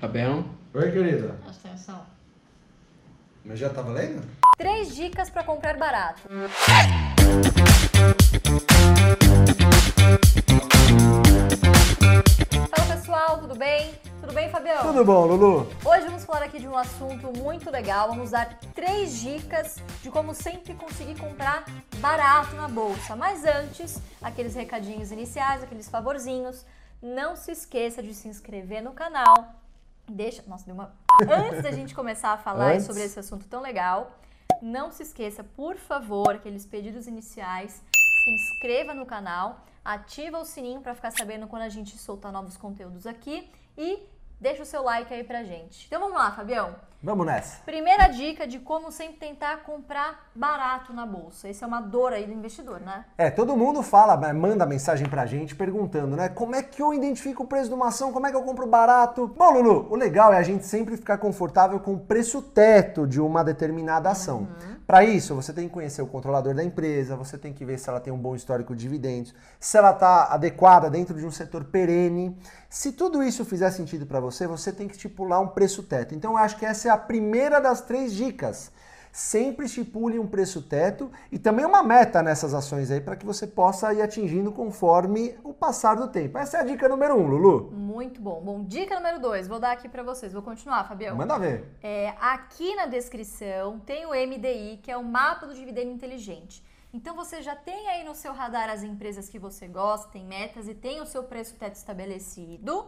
Fabião? Oi, querida. Presta atenção. Mas já tava lendo? Três dicas para comprar barato. Fala pessoal, tudo bem? Tudo bem, Fabião? Tudo bom, Lulu? Hoje vamos falar aqui de um assunto muito legal. Vamos dar três dicas de como sempre conseguir comprar barato na bolsa. Mas antes, aqueles recadinhos iniciais, aqueles favorzinhos. Não se esqueça de se inscrever no canal. Deixa. Nossa, deu uma. Antes da gente começar a falar sobre esse assunto tão legal, não se esqueça, por favor, aqueles pedidos iniciais. Se inscreva no canal, ativa o sininho para ficar sabendo quando a gente soltar novos conteúdos aqui e deixa o seu like aí pra gente. Então vamos lá, Fabião. Vamos nessa. Primeira dica de como sempre tentar comprar barato na bolsa. Essa é uma dor aí do investidor, né? É, todo mundo fala, manda mensagem pra gente perguntando, né? Como é que eu identifico o preço de uma ação? Como é que eu compro barato? Bom, Lulu, o legal é a gente sempre ficar confortável com o preço teto de uma determinada ação. Para isso, você tem que conhecer o controlador da empresa, você tem que ver se ela tem um bom histórico de dividendos, se ela está adequada dentro de um setor perene. Se tudo isso fizer sentido para você, você tem que estipular um preço teto. Então, eu acho que essa é a primeira das três dicas. Sempre estipule um preço teto e também uma meta nessas ações aí para que você possa ir atingindo conforme o passar do tempo. Essa é a dica número um, Lulu. Muito bom. Bom, dica número dois. Vou dar aqui pra vocês. Vou continuar, Fabião. Manda ver. É, aqui na descrição tem o MDI, que é o mapa do dividendo inteligente. Então você já tem aí no seu radar as empresas que você gosta, tem metas e tem o seu preço teto estabelecido.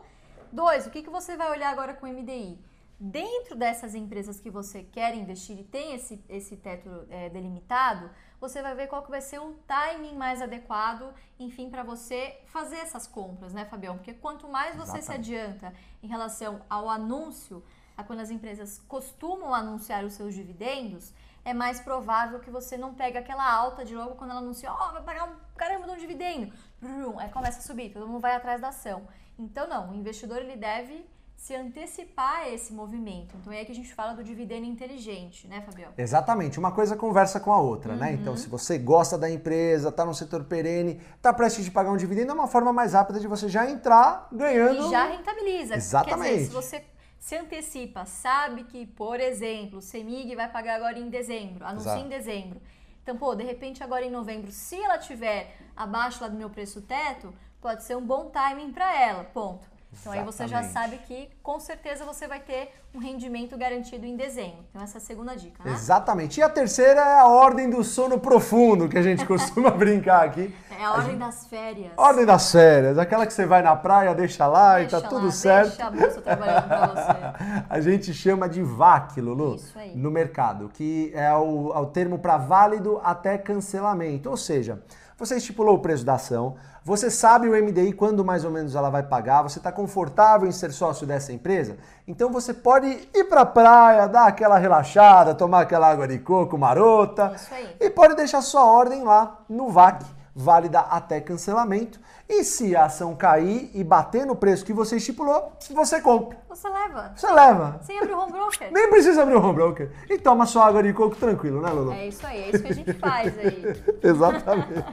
Dois, o que, que você vai olhar agora com o MDI? Dentro dessas empresas que você quer investir e tem esse, esse teto é, delimitado, você vai ver qual que vai ser o timing mais adequado, enfim, para você fazer essas compras, né, Fabião? Porque quanto mais você se Exatamente. adianta em relação ao anúncio, a quando as empresas costumam anunciar os seus dividendos, é mais provável que você não pegue aquela alta de logo quando ela anuncia, ó, vai pagar um caramba de um dividendo. Brum, aí começa a subir, todo mundo vai atrás da ação. Então não, o investidor ele deve se antecipar a esse movimento. Então é aí que a gente fala do dividendo inteligente, né, Fabião? Exatamente, uma coisa conversa com a outra, né? Então, se você gosta da empresa, tá no setor perene, tá prestes de pagar um dividendo, é uma forma mais rápida de você já entrar ganhando. E já rentabiliza. Quer Exatamente. dizer, se você se antecipa, sabe que, por exemplo, o Semig vai pagar agora em dezembro, anuncia Exato. em dezembro. Então, pô, de repente agora em novembro, se ela tiver abaixo lá do meu preço teto, pode ser um bom timing para ela, ponto. Então aí você já sabe que com certeza você vai ter um rendimento garantido em dezembro. Então essa é a segunda dica, né? Exatamente. E a terceira é a ordem do sono profundo, que a gente costuma brincar aqui. É a ordem das férias. Ordem das férias, aquela que você vai na praia, deixa lá Deixa e tá tudo lá, certo. Deixa a bolsa trabalhando pra você. A gente chama de VAC, Lulu, Isso aí. no mercado, que é o, é o termo para válido até cancelamento. Ou seja, você estipulou o preço da ação, você sabe o MDI quando mais ou menos ela vai pagar, você está confortável em ser sócio dessa empresa, então você pode ir para a praia, dar aquela relaxada, tomar aquela água de coco marota Isso aí. e pode deixar sua ordem lá no VAC, válida até cancelamento. E se a ação cair e bater no preço que você estipulou, você compra. Você leva. Você leva. Sem abrir o home broker. Nem precisa abrir o home broker. E toma sua água de coco tranquilo, né, Lulu? É isso aí, é isso que a gente faz aí. Exatamente.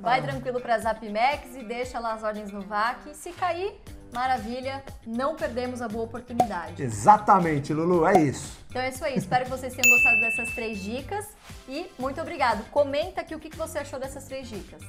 Vai tranquilo pra Zapmex e deixa lá as ordens no VAC. Se cair, maravilha, não perdemos a boa oportunidade. Exatamente, Lulu, é isso. Então é isso aí, espero que vocês tenham gostado dessas três dicas e muito obrigado. Comenta aqui o que você achou dessas três dicas.